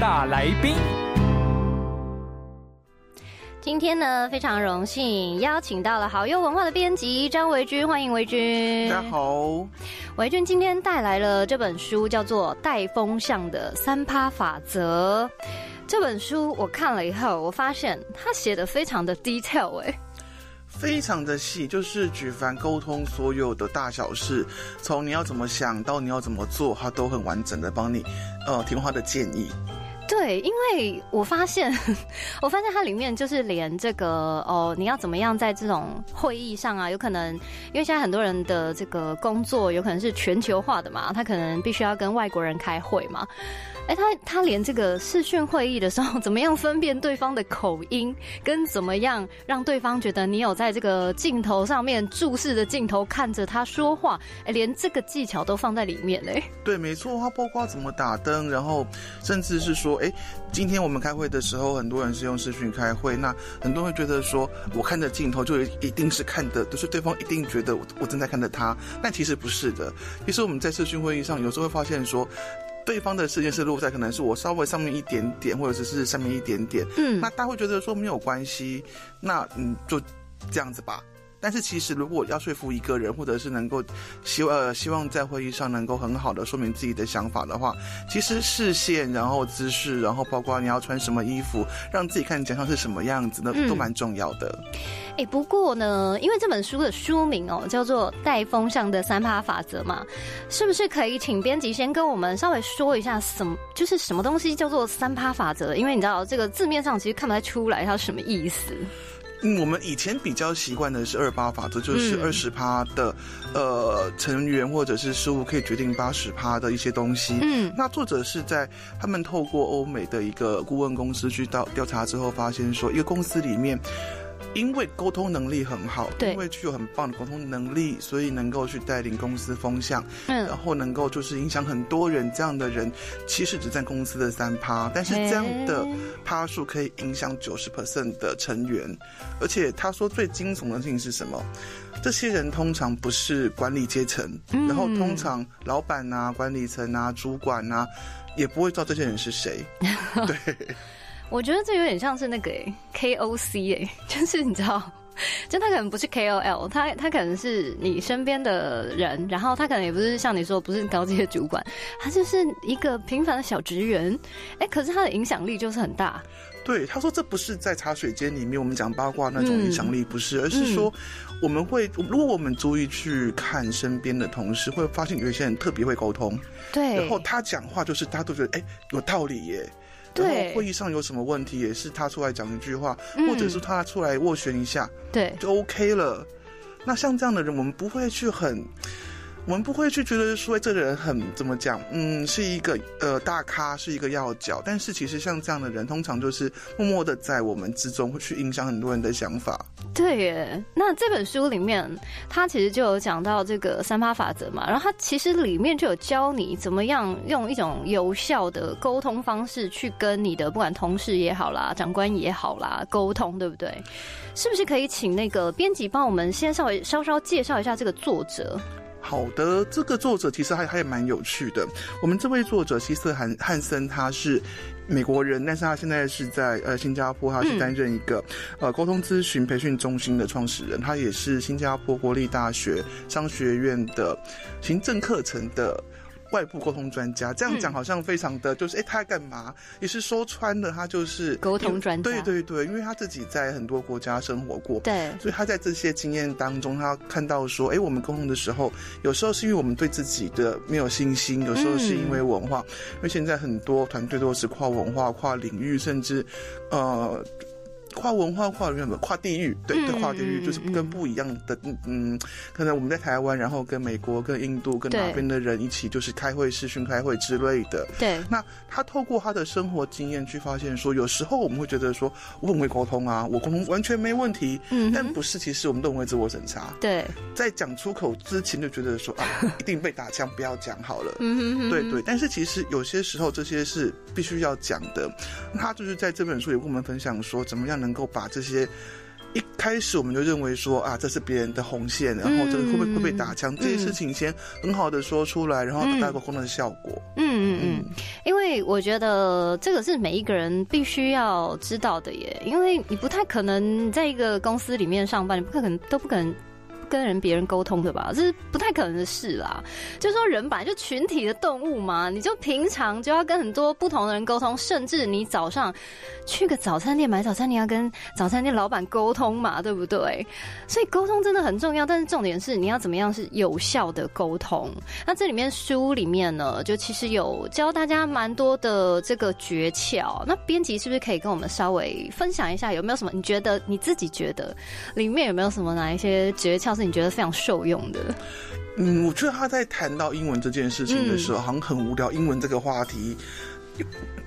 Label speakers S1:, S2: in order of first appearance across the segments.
S1: 大来宾，
S2: 今天呢，非常荣幸邀请到了好优文化的编辑张维军，欢迎维军。
S3: 大家好，
S2: 维军今天带来了这本书，叫做《带风向的三趴法则》。这本书我看了以后，我发现他写的非常的 detail 哎、
S3: 非常的细，就是举凡沟通所有的大小事，从你要怎么想到你要怎么做，他都很完整的帮你，呃，提供他的建议。
S2: 对，因为我发现，我发现它里面就是连这个哦，你要怎么样在这种会议上啊，有可能因为现在很多人的这个工作有可能是全球化的嘛，他可能必须要跟外国人开会嘛。哎，他他连这个视讯会议的时候，怎么样分辨对方的口音，跟怎么样让对方觉得你有在这个镜头上面注视着镜头看着他说话，哎，连这个技巧都放在里面嘞。
S3: 对，没错，他包括怎么打灯，然后甚至是说，哎，今天我们开会的时候，很多人是用视讯开会，那很多人会觉得说，我看着镜头就一定是看的，就是对方一定觉得我我正在看着他，但其实不是的。其实我们在视讯会议上，有时候会发现说。对方的视线是落在可能是我稍微上面一点点，或者是是上面一点点，
S2: 嗯
S3: 那大家会觉得说没有关系，那嗯就这样子吧。但是其实，如果要说服一个人，或者是能够希呃希望在会议上能够很好的说明自己的想法的话，其实视线，然后姿势，然后包括你要穿什么衣服，让自己看起来像是什么样子，那
S2: 嗯
S3: 都蛮重要的。
S2: 哎、不过呢，因为这本书的书名哦叫做《带风向的三趴法则》嘛，是不是可以请编辑先跟我们稍微说一下什么，就是什么东西叫做三趴法则？因为你知道这个字面上其实看不太出来它什么意思。
S3: 嗯，我们以前比较习惯的是二八法则，就是
S2: 嗯
S3: 二十趴的、呃成员或者是事物可以决定八十趴的一些东西。
S2: 嗯
S3: 那作者是在他们透过欧美的一个顾问公司去到调查之后，发现说一个公司里面。因为沟通能力很好，
S2: 对
S3: 因为具有很棒的沟通能力，所以能够去带领公司风向，
S2: 嗯
S3: 然后能够就是影响很多人。这样的人其实只占公司的三趴，但是这样的趴数可以影响九十 percent 的成员。而且他说最惊悚的事情是什么？这些人通常不是管理阶层，
S2: 嗯
S3: 然后通常老板啊、管理层啊、主管啊，也不会知道这些人是谁。对，
S2: 我觉得这有点像是那个、欸、KOC 哎、就是你知道。就他可能不是 KOL，他他可能是你身边的人，然后他可能也不是像你说不是高阶主管，他就是一个平凡的小职员，哎、可是他的影响力就是很大，
S3: 对，他说这不是在茶水间里面我们讲八卦那种
S2: 嗯
S3: 影响力，不是，而是说我们会，如果我们注意去看身边的同事，会发现有一些人特别会沟通，
S2: 对，
S3: 然后他讲话就是大家都觉得哎有道理耶。
S2: 对
S3: 然后会议上有什么问题，也是他出来讲一句话，
S2: 嗯。
S3: 或者是他出来斡旋一下，
S2: 对，
S3: 就 OK 了。那像这样的人，我们不会去很，我们不会去觉得说这个人很怎么讲，嗯，是一个呃大咖，是一个要角。但是其实像这样的人，通常就是默默的在我们之中会去影响很多人的想法。
S2: 对耶，那这本书里面，他其实就有讲到这个三八法则嘛，然后他其实里面就有教你怎么样用一种有效的沟通方式去跟你的不管同事也好啦、长官也好啦沟通，对不对？是不是可以请那个编辑帮我们先稍微稍稍介绍一下这个作者？
S3: 好的，这个作者其实还还蛮有趣的。我们这位作者希瑟汉汉森，他是美国人，但是他现在是在呃新加坡，他是担任一个、呃沟通咨询培训中心的创始人，他也是新加坡国立大学商学院的行政课程的。外部沟通专家，这样讲好像非常的，就是哎、他在干嘛？也是说穿了，他就是
S2: 沟通专家
S3: 对对对，因为他自己在很多国家生活过，
S2: 对，
S3: 所以他在这些经验当中，他看到说，哎，我们沟通的时候，有时候是因为我们对自己的没有信心，有时候是因为文化，因为现在很多团队都是跨文化、跨领域，甚至呃。跨文化、跨人跨地域，对对，跨地域就是跟不一样的，嗯嗯，可能我们在台湾，然后跟美国、跟印度、跟哪边的人一起，就是开会、视讯开会之类的。
S2: 对。
S3: 那他透过他的生活经验去发现说，有时候我们会觉得说，我很会沟通啊，我沟通完全没问题。嗯。但不是，其实我们都很会自我审查。
S2: 对。
S3: 在讲出口之前就觉得说啊，一定被打枪，不要讲好了。嗯哼。对对。但是其实有些时候这些是必须要讲的。他就是在这本书也跟我们分享说，怎么样能够把这些一开始我们就认为说啊，这是别人的红线，然后这个会不会会被打枪，这些事情先很好的说出来，然后达到一个功能的效果。
S2: 嗯嗯嗯，因为我觉得这个是每一个人必须要知道的耶，因为你不太可能在一个公司里面上班，你不可能都不可能。跟人别人沟通的吧，这是不太可能的事啦。就说，人本来就群体的动物嘛，你就平常就要跟很多不同的人沟通，甚至你早上去个早餐店买早餐，你要跟早餐店老板沟通嘛，对不对？所以沟通真的很重要。但是重点是你要怎么样是有效的沟通。那这里面书里面呢，就其实有教大家蛮多的这个诀窍。那编辑是不是可以跟我们稍微分享一下，有没有什么？你觉得你自己觉得里面有没有什么哪一些诀窍？是你觉得非常受用的？
S3: 嗯，我觉得他在谈到英文这件事情的时候，好像很无聊。英文这个话题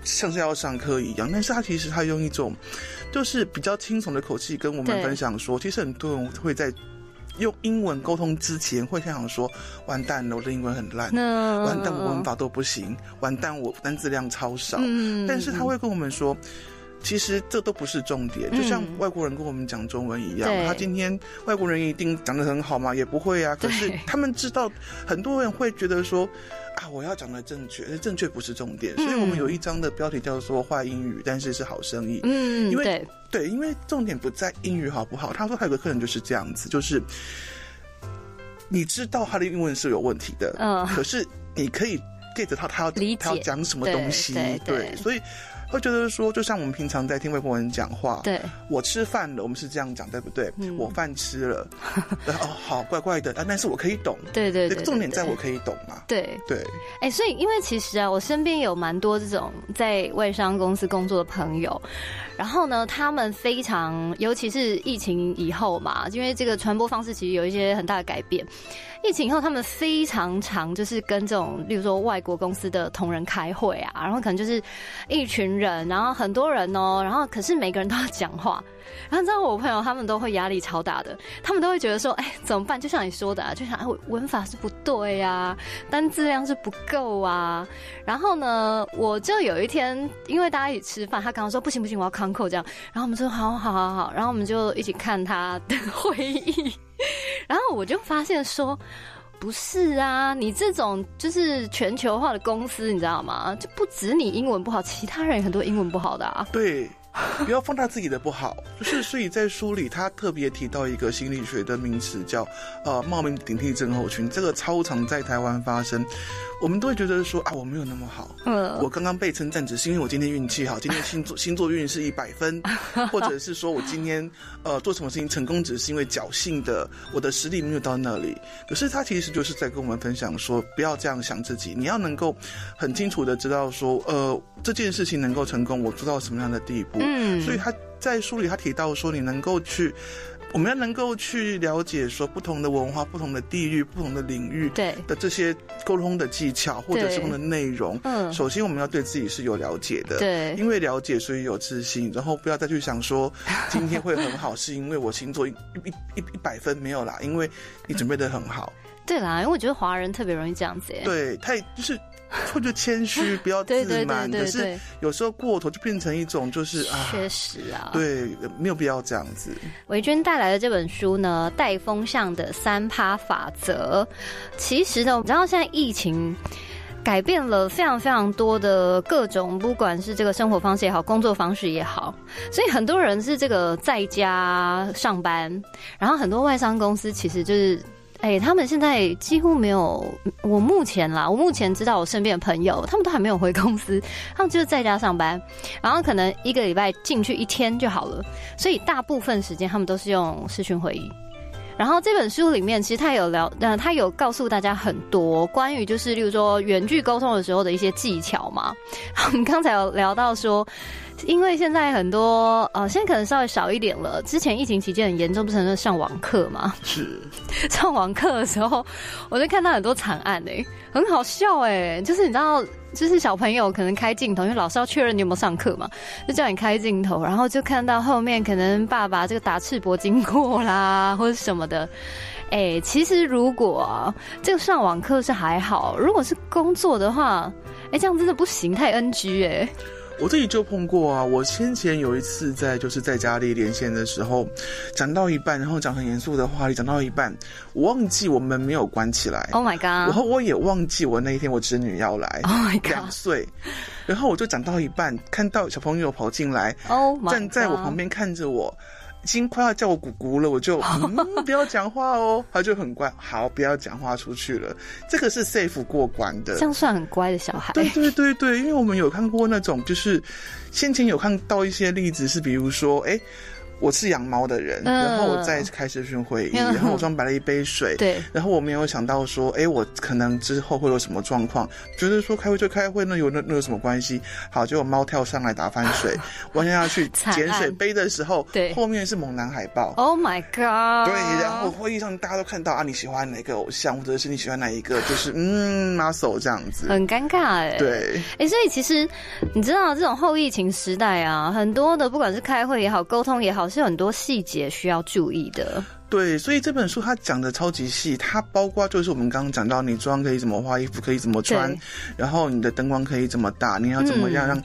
S3: 像是要上课一样，但是他其实他用一种就是比较轻松的口气跟我们分享说，其实很多人会在用英文沟通之前会想说：“完蛋了，我的英文很烂，完蛋，我文法都不行，完蛋，我单字量超少。”但是他会跟我们说。其实这都不是重点，就像外国人跟我们讲中文一样，他今天外国人一定讲的很好吗？也不会啊。可是他们知道，很多人会觉得说，啊，我要讲的正确，正确不是重点。所以我们有一章的标题叫做“坏英语，但是是好生意”。嗯，因为对，因为重点不在英语好不好。他说还有个客人就是这样子，就是你知道他的英文是有问题的，嗯，可是你可以 get 到他要他要讲什么东西，对，所以。会觉得说，就像我们平常在听外国人讲话，
S2: 对，
S3: 我吃饭了，我们是这样讲，对不对？我饭吃了，哦，好，怪怪的啊，但是我可以懂，
S2: 对对对，
S3: 重点在我可以懂嘛，
S2: 对。
S3: 对，
S2: 哎，所以因为其实啊，我身边有蛮多这种在外商公司工作的朋友，然后呢，他们非常，尤其是疫情以后嘛，因为这个传播方式其实有一些很大的改变。疫情以后，他们非常常就是跟这种，例如说外国公司的同仁开会啊，然后可能就是一群人，然后很多人哦，然后可是每个人都要讲话，然后知道我朋友他们都会压力超大的，他们都会觉得说，哎，怎么办？就像你说的，啊，就像哎，文法是不对呀，单字量是不够啊。然后呢，我就有一天，因为大家一起吃饭，他刚刚说不行不行，我要康扣这样，然后我们说好好好好，然后我们就一起看他的 会议。然后我就发现说，不是啊，你这种就是全球化的公司，你知道吗？就不止你英文不好，其他人很多英文不好的啊。
S3: 对。不要放大自己的不好，就是所以在书里他特别提到一个心理学的名词叫呃冒名顶替症候群，这个超常在台湾发生，我们都会觉得说啊我没有那么好，嗯，我刚刚被称赞只是因为我今天运气好，今天星座 星座运势一百分，或者是说我今天呃做什么事情成功只是因为侥幸的，我的实力没有到那里，可是他其实就是在跟我们分享说不要这样想自己，你要能够很清楚的知道说呃这件事情能够成功，我做到什么样的地步。嗯，所以他在书里他提到说，你能够去，我们要能够去了解说不同的文化、不同的地域、不同的领域
S2: 对
S3: 的这些沟通的技巧或者是的内容。嗯，首先我们要对自己是有了解的，
S2: 对，
S3: 因为了解所以有自信，然后不要再去想说 今天会很好，是因为我星座一一一一百分没有啦，因为你准备的很好。
S2: 对啦，因为我觉得华人特别容易这样子。
S3: 对，太就是。或者谦虚，不要自满。可是有时候过头就变成一种，就是啊，
S2: 确实啊，
S3: 对，没有必要这样子。
S2: 维娟带来的这本书呢，《带风向的三趴法则》，其实呢，我们知道现在疫情改变了非常非常多的各种，不管是这个生活方式也好，工作方式也好，所以很多人是这个在家上班，然后很多外商公司其实就是。哎，他们现在几乎没有。我目前啦，我目前知道我身边的朋友，他们都还没有回公司，他们就是在家上班，然后可能一个礼拜进去一天就好了。所以大部分时间他们都是用视讯会议。然后这本书里面其实他有聊，呃，他有告诉大家很多关于就是，例如说远距沟通的时候的一些技巧嘛。我们刚才有聊到说，因为现在很多呃，现在可能稍微少一点了。之前疫情期间很严重，不是在上网课嘛？
S3: 是
S2: 上网课的时候，我就看到很多惨案哎、很好笑哎、就是你知道，就是小朋友可能开镜头，因为老师要确认你有没有上课嘛，就叫你开镜头，然后就看到后面可能爸爸这个打赤膊经过啦，或者什么的。哎、其实如果、啊、这个上网课是还好，如果是工作的话，哎、这样真的不行，太 NG 哎、
S3: 我自己就碰过啊。我先前有一次在就是在家里连线的时候，讲到一半，然后讲很严肃的话题，讲到一半，我忘记我门没有关起来。
S2: Oh my
S3: 然
S2: god！
S3: 然后我也忘记我那一天我侄女要来
S2: Oh my god
S3: 两岁，然后我就讲到一半，看到小朋友跑进来
S2: ，Oh my
S3: 站在我旁边看着我，已经快要叫我姑姑了，我就 嗯不要讲话哦，他就很乖，好不要讲话出去了，这个是 safe 过关的
S2: 这。样算很乖的小孩。
S3: 对对对对，因为我们有看过那种，就是先前有看到一些例子，是比如说，哎，我是养猫的人，
S2: 嗯
S3: 然后我在开视讯会议，
S2: 嗯
S3: 然后我装白了一杯水，
S2: 对
S3: 然后我没有想到说，哎，我可能之后会有什么状况，觉得说开会就开会，那有那那有什么关系？好，结果猫跳上来打翻水，我想要去捡水杯的时候，
S2: 对
S3: 后面是猛男海报。
S2: Oh my god！
S3: 对，然后会议上大家都看到啊，你喜欢哪个偶像，或者是你喜欢哪一个，就是嗯，muscle 这样子。
S2: 很尴尬哎。。
S3: 对，
S2: 哎、所以其实你知道，这种后疫情时代啊，很多的不管是开会也好，沟通也好，是很多细节需要注意的。
S3: 对，所以这本书它讲的超级细，它包括就是我们刚刚讲到，你妆可以怎么画，衣服可以怎么穿，然后你的灯光可以怎么打，你要怎么样
S2: 嗯
S3: 让。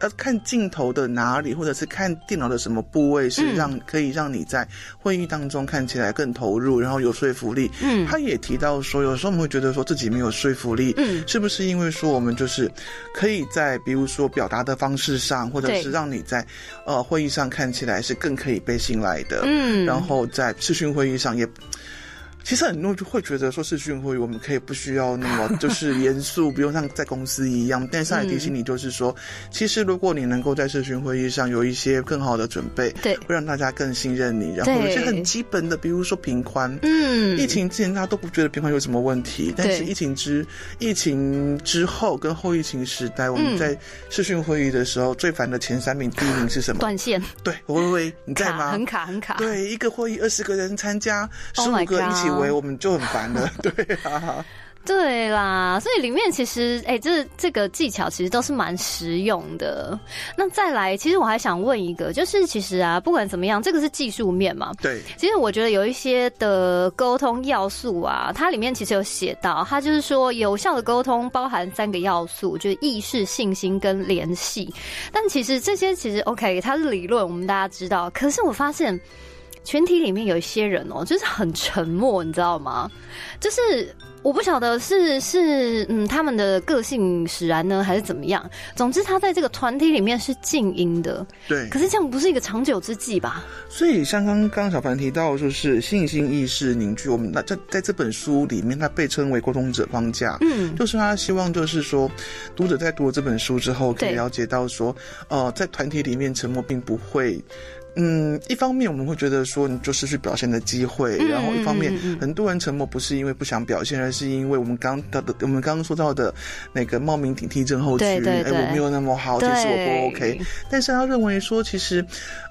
S3: 呃，看镜头的哪里，或者是看电脑的什么部位，是
S2: 嗯。
S3: 让、可以让你在会议当中看起来更投入，然后有说服力。
S2: 嗯。
S3: 他也提到说，有时候我们会觉得说自己没有说服力，
S2: 嗯。
S3: 是不是因为说我们就是可以在比如说表达的方式上，或者是让你在呃会议上看起来是更可以被信赖的，
S2: 嗯。
S3: 然后在视讯会议上也。其实很多人就会觉得说视讯会议我们可以不需要那么 就是严肃，不用像在公司一样。但是他也提醒你，就是说，其实如果你能够在视讯会议上有一些更好的准备，
S2: 对
S3: 会让大家更信任你。然后有一些很基本的，比如说平宽，
S2: 嗯
S3: 疫情之前大家都不觉得平宽有什么问题，但是疫情之疫情之后跟后疫情时代，我们
S2: 嗯
S3: 在视讯会议的时候最烦的前三名，第一名是什么？
S2: 断线
S3: 对，微微，你在吗？
S2: 卡很卡很卡。
S3: 对，一个会议二十个人参加，十
S2: Oh
S3: 五个一起
S2: God
S3: 围，我们就很烦了。对啊，
S2: 对啦，所以里面其实，哎、这这个技巧其实都是蛮实用的。那再来，其实我还想问一个，就是其实啊，不管怎么样，这个是技术面嘛。
S3: 对，
S2: 其实我觉得有一些的沟通要素啊，它里面其实有写到，它就是说有效的沟通包含三个要素，就是意识、信心跟联系。但其实这些其实 OK，它是理论，我们大家知道。可是我发现群体里面有一些人哦、就是很沉默，你知道吗？就是我不晓得是是嗯他们的个性使然呢，还是怎么样。总之，他在这个团体里面是静音的，
S3: 对
S2: 可。是这样不是一个长久之计吧？
S3: 所以像刚刚小凡提到，就是信心意识凝聚，我们那在在这本书里面，它被称为沟通者框架。
S2: 嗯，
S3: 就是他希望，就是说，读者在读了这本书之后，可以了解到说，呃，在团体里面沉默并不会。嗯，一方面我们会觉得说你就失去表现的机会，
S2: 嗯
S3: 然后一方面很多人沉默不是因为不想表现，而是因为我们刚到的我们刚刚说到的那个冒名顶替症候群，哎，我没有那么好，其实我不 OK。但是他认为说，其实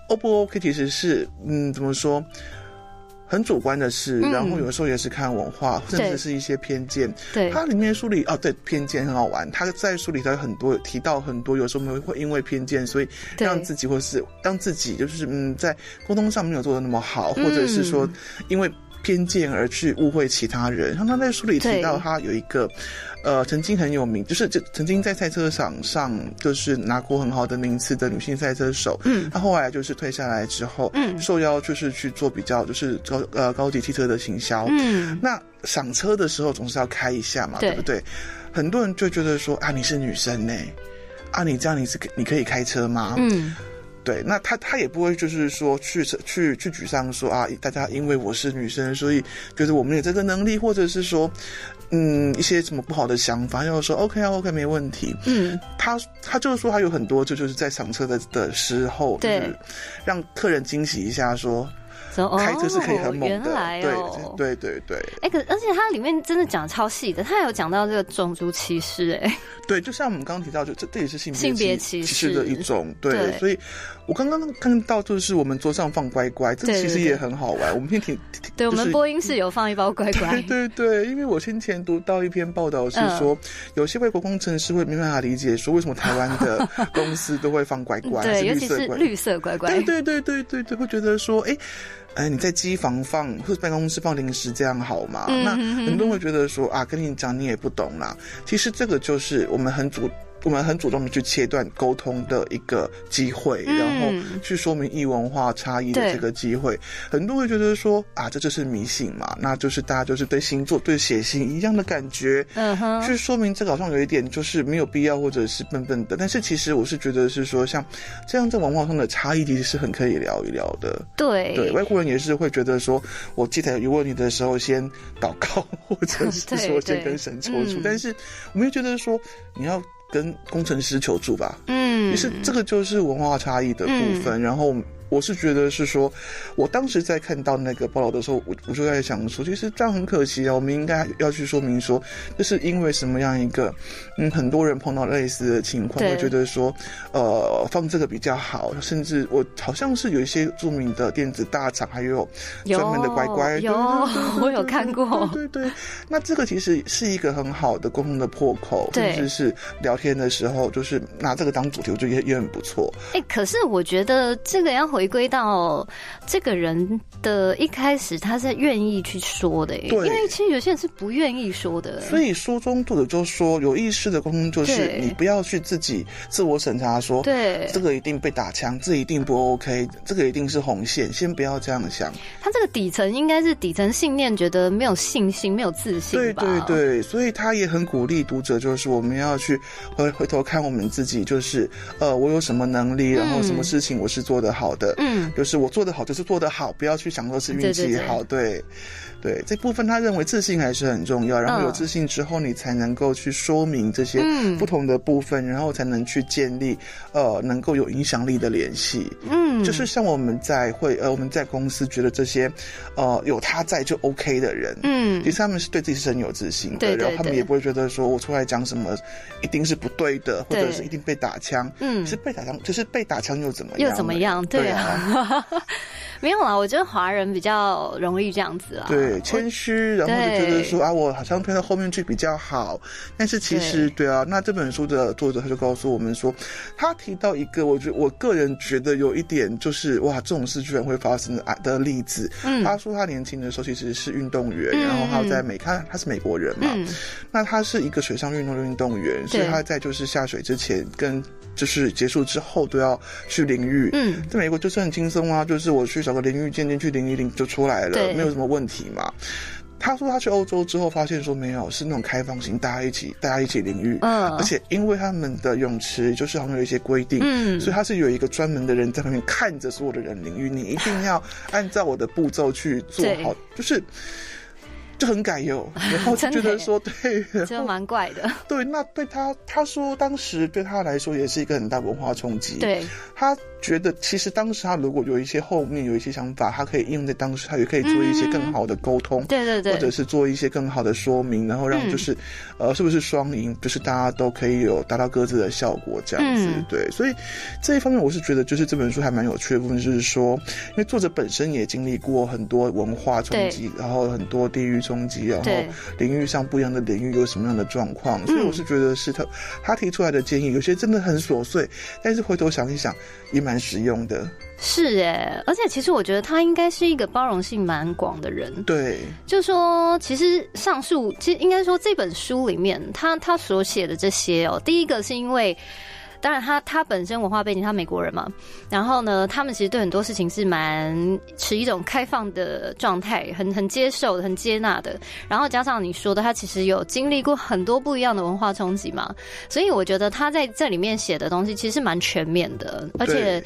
S3: O 不 OK 其实是嗯，怎么说？很主观的事，
S2: 嗯。
S3: 然后有时候也是看文化，甚
S2: 对
S3: 至是一些偏见。
S2: 对，
S3: 它里面书里哦，对偏见很好玩。他在书里头有很多有提到很多，有时候我们会因为偏见，所以让自己或是让自己就是嗯，在沟通上没有做的那么好，
S2: 嗯
S3: 或者是说因为偏见而去误会其他人。像他在书里提到，他有一个。呃，曾经很有名，就是就曾经在赛车场上就是拿过很好的名次的女性赛车手。
S2: 嗯
S3: 她后来就是退下来之后，
S2: 嗯
S3: 受邀就是去做比较就是高呃高级汽车的行销。
S2: 嗯，
S3: 那赏车的时候总是要开一下嘛，
S2: 对
S3: 对不对？很多人就觉得说啊，你是女生呢，啊，你这样你是可你可以开车吗？
S2: 嗯，
S3: 对，那他他也不会就是说去去去沮丧说啊，大家因为我是女生，所以就是我们有这个能力，或者是说，嗯，一些什么不好的想法，要说 OK 啊 OK 没问题。
S2: 嗯，
S3: 他他就是说他有很多，就就是在赏车的的时候，
S2: 对
S3: 让客人惊喜一下说。开车是可以很猛的，
S2: 原来哦。
S3: 对对对对。
S2: 哎、可而且它里面真的讲得超细的，它有讲到这个种族歧视、哎，
S3: 对，就像我们刚刚提到，就这这也是性
S2: 性别歧
S3: 歧视的一种，对，
S2: 对。
S3: 所以我刚刚看到就是我们桌上放乖乖，这其实也很好玩，我们先挺，挺
S2: 对我们播音室有放一包乖乖。
S3: 对，对对，因为我先前读到一篇报道是说，
S2: 嗯。
S3: 有些外国工程师会没办法理解说为什么台湾的公司都会放乖乖，
S2: 对，尤其是绿色乖乖，
S3: 对对对对对对，会觉得说，哎。哎，你在机房放或者办公室放零食，这样好吗？那很多人会觉得说啊，跟你讲你也不懂啦。其实这个就是我们很主，我们很主动的去切断沟通的一个机会，
S2: 嗯
S3: 然后去说明异文化差异的这个机会。很多人会觉得说啊，这就是迷信嘛，那就是大家就是对星座、对血型一样的感觉。
S2: 嗯哼，
S3: 去说明这个好像有一点就是没有必要，或者是笨笨的。但是其实我是觉得是说，像这样在文化上的差异，其实是很可以聊一聊的。
S2: 对
S3: 对，外国人也是会觉得说，我记得有问题的时候先祷告，或者是 说先
S2: 对
S3: 跟神求助。
S2: 嗯
S3: 但是我们又觉得说，你要跟工程师求助吧。
S2: 嗯，
S3: 其实这个就是文化差异的部分。然后我是觉得是说，我当时在看到那个报道的时候，我我就在想说，其实这样很可惜啊。我们应该要去说明说，这是因为什么样一个，嗯，很多人碰到类似的情况，
S2: 对
S3: 会觉得说，呃，放这个比较好。甚至我好像是有一些著名的电子大厂，还有
S2: 有
S3: 专门的乖乖，
S2: 有 我有看过
S3: 对对对，那这个其实是一个很好的沟通的破口，
S2: 对
S3: 甚至是聊天的时候，就是拿这个当主题，我觉得也也很不错。
S2: 哎、可是我觉得这个要回归到这个人的一开始，他是愿意去说的、因为其实有些人是不愿意说的，
S3: 所以书中作者就说，有意识的沟通就是你不要去自己自我审查说，
S2: 对。
S3: 这个一定被打枪，这一定不 OK，这个一定是红线，先不要这样想。
S2: 他这个底层应该是底层信念，觉得没有信心、没有自信
S3: 对
S2: 吧？
S3: 对对，所以他也很鼓励读者，就是我们要去回回头看我们自己，就是呃，我有什么能力，然后什么事情我是做得好的，
S2: 嗯，
S3: 就是我做得好就是做得好，不要去想说是运气好，对。对这部分，他认为自信还是很重要。然后有
S2: 嗯
S3: 自信之后，你才能够去说明这些
S2: 嗯
S3: 不同的部分，然后才能去建立呃能够有影响力的联系。
S2: 嗯，
S3: 就是像我们在会呃我们在公司觉得这些呃有他在就 OK 的人，
S2: 嗯
S3: 其实他们是对自己是很有自信的，
S2: 对对对
S3: 然后他们也不会觉得说我出来讲什么一定是不对的，或者是一定被打枪。
S2: 嗯
S3: 是被打枪，就是被打枪又怎么样？
S2: 又怎么样？对啊，没有啦，我觉得华人比较容易这样子啊。
S3: 对，谦虚，然后就觉得说啊，我好像推到后面去比较好，但是其实对。啊，那这本书的作者他就告诉我们说，他提到一个，我觉我个人觉得有一点就是哇，这种事居然会发生的啊的例子。
S2: 嗯。
S3: 他说他年轻的时候其实是运动员，
S2: 嗯
S3: 然后他在美，他他是美国人嘛，
S2: 嗯。
S3: 那他是一个水上运动的运动员，所以他在就是下水之前跟就是结束之后都要去淋浴。
S2: 嗯，
S3: 在美国就是很轻松啊，就是我去找个淋浴间进去淋一淋就出来了，没有什么问题嘛。他说他去欧洲之后发现说没有，是那种开放型，大家一起大家一起淋浴，
S2: 嗯
S3: 而且因为他们的泳池就是好像有一些规定，
S2: 嗯
S3: 所以他是有一个专门的人在旁边看着所有的人淋浴，你一定要按照我的步骤去做好，就是。就很改油，然后觉得说对，然
S2: 就蛮怪的。
S3: 对，那对他他说当时对他来说也是一个很大文化冲击。
S2: 对，
S3: 他觉得其实当时他如果有一些后面有一些想法，他可以应用在当时，他也可以做一些更好的沟通，
S2: 对对对，
S3: 或者是做一些更好的说明，然后让就是，呃，是不是双赢，就是大家都可以有达到各自的效果这样子。
S2: 嗯
S3: 对，所以这一方面我是觉得，就是这本书还蛮有趣的部分，就是说，因为作者本身也经历过很多文化冲击，然后很多地域冲击，然后
S2: 对
S3: 领域上不一样的领域有什么样的状况，所以
S2: 嗯
S3: 我是觉得是他他提出来的建议，有些真的很琐碎，但是回头想一想也蛮实用的。
S2: 是哎，而且其实我觉得他应该是一个包容性蛮广的人。
S3: 对，
S2: 就说，其实上述，其实应该说这本书里面，他他所写的这些哦，第一个是因为。当然他，他本身文化背景，他美国人嘛，然后呢，他们其实对很多事情是蛮持一种开放的状态，很很接受、很接纳的。然后加上你说的，他其实有经历过很多不一样的文化冲击嘛，所以我觉得他在这里面写的东西其实蛮全面的，而且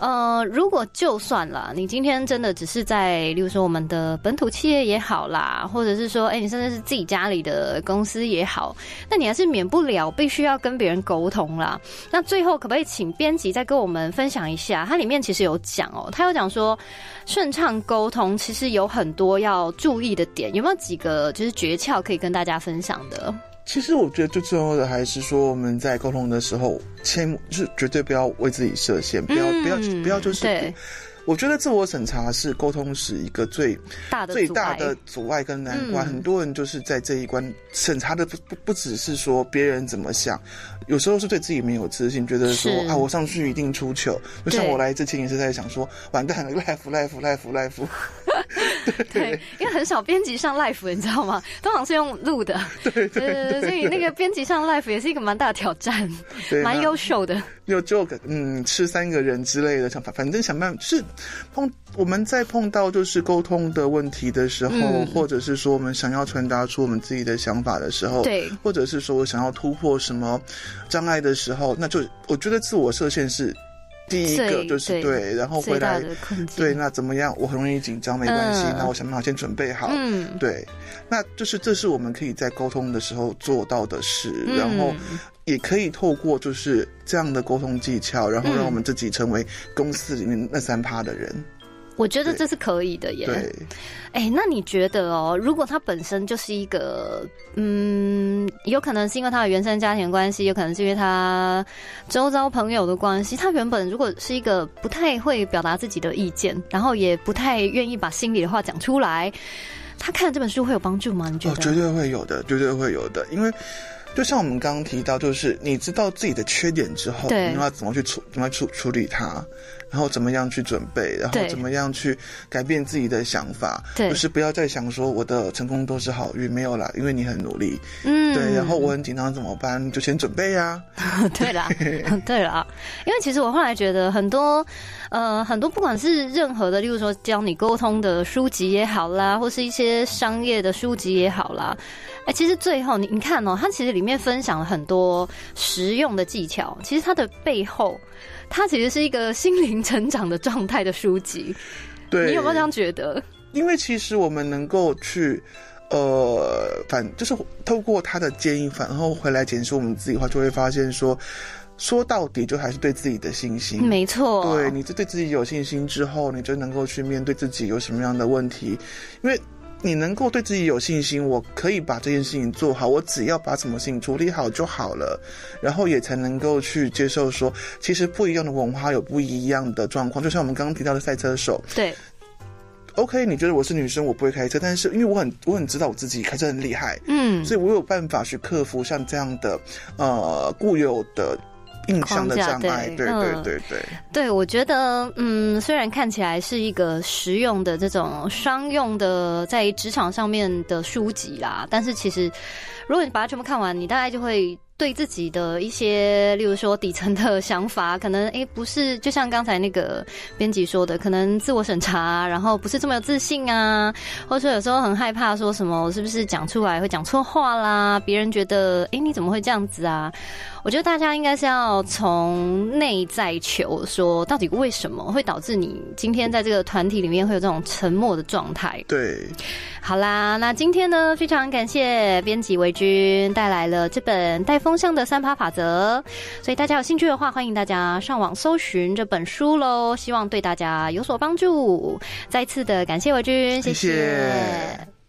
S2: 呃，如果就算了，你今天真的只是在，例如说我们的本土企业也好啦，或者是说，哎、你甚至是自己家里的公司也好，那你还是免不了必须要跟别人沟通啦。那最后可不可以请编辑再跟我们分享一下？它里面其实有讲哦，他有讲说顺畅沟通其实有很多要注意的点，有没有几个就是诀窍可以跟大家分享的？
S3: 其实我觉得最重要的还是说，我们在沟通的时候，千就是绝对不要为自己设限，不要、不要不要就是我觉得自我审查是沟通时一个最
S2: 大的
S3: 最大的阻碍跟难关。
S2: 嗯
S3: 很多人就是在这一关审查的不不不只是说别人怎么想，有时候是对自己没有自信，觉得说啊我上去一定出糗。就像我来之前也是在想说，完蛋了，life life life life，
S2: 对，因为很少编辑上 live，你知道吗？通常是用录的。对对对，所以那个编辑上 live 也是一个蛮大的挑战，
S3: 对，
S2: 蛮优秀的。
S3: 就就嗯吃三个人之类的，想法反正想办法是碰我们在碰到就是沟通的问题的时候，
S2: 嗯
S3: 或者是说我们想要传达出我们自己的想法的时候，
S2: 对
S3: 或者是说我想要突破什么障碍的时候，那就我觉得自我设限是第一个，就是
S2: 对
S3: 对，然后回来。对，那怎么样？我很容易紧张，没关系，
S2: 嗯
S3: 那我想办法先准备好。
S2: 嗯，
S3: 对，那就是这是我们可以在沟通的时候做到的事，
S2: 嗯
S3: 然后也可以透过就是这样的沟通技巧，然后让我们自己成为公司里面那三趴的人。
S2: 我觉得这是可以的耶。
S3: 对，
S2: 哎、那你觉得哦，如果他本身就是一个，嗯，有可能是因为他的原生家庭关系，有可能是因为他周遭朋友的关系，他原本如果是一个不太会表达自己的意见，然后也不太愿意把心里的话讲出来，他看这本书会有帮助吗？你觉
S3: 哦，
S2: 得？
S3: 绝对会有的，绝对会有的，因为。就像我们刚刚提到，就是你知道自己的缺点之后，
S2: 对
S3: 你要怎么去处怎么处处理它，然后怎么样去准备，然后怎么样去改变自己的想法，
S2: 对。
S3: 就是不要再想说我的成功都是好运，没有啦，因为你很努力，
S2: 嗯。
S3: 对，然后我很紧张怎么办？你就先准备呀、
S2: 对啦，对啦，因为其实我后来觉得很多，呃，很多不管是任何的，例如说教你沟通的书籍也好啦，或是一些商业的书籍也好啦，哎、其实最后你你看哦、它其实里面分享了很多实用的技巧，其实它的背后，它其实是一个心灵成长的状态的书籍。
S3: 对，
S2: 你有没有这样觉得？
S3: 因为其实我们能够去，呃，反就是透过他的建议，反后回来检视我们自己的话，就会发现说，说到底就还是对自己的信心。
S2: 没错，
S3: 对，你就对自己有信心之后，你就能够去面对自己有什么样的问题，因为你能够对自己有信心，我可以把这件事情做好，我只要把什么事情处理好就好了，然后也才能够去接受说，其实不一样的文化有不一样的状况，就像我们刚刚提到的赛车手，
S2: 对。
S3: OK，你觉得我是女生，我不会开车，但是因为我很我很知道我自己开车很厉害，
S2: 嗯，
S3: 所以我有办法去克服像这样的呃固有的印象的
S2: 框架
S3: 障碍。
S2: 对
S3: 对对
S2: 嗯
S3: 对对，
S2: 对，我觉得，嗯，虽然看起来是一个实用的这种商用的在职场上面的书籍啦，但是其实如果你把它全部看完，你大概就会对自己的一些，例如说底层的想法，可能诶不是，就像刚才那个编辑说的，可能自我审查，然后不是这么有自信啊，或者说有时候很害怕说什么，我是不是讲出来会讲错话啦？别人觉得，诶你怎么会这样子啊？我觉得大家应该是要从内在求，说到底为什么会导致你今天在这个团体里面会有这种沉默的状态？
S3: 对，
S2: 好啦，那今天呢，非常感谢编辑维君带来了这本《带风向的三趴法则》，所以大家有兴趣的话，欢迎大家上网搜寻这本书喽，希望对大家有所帮助。再次的感谢维君，谢
S3: 谢谢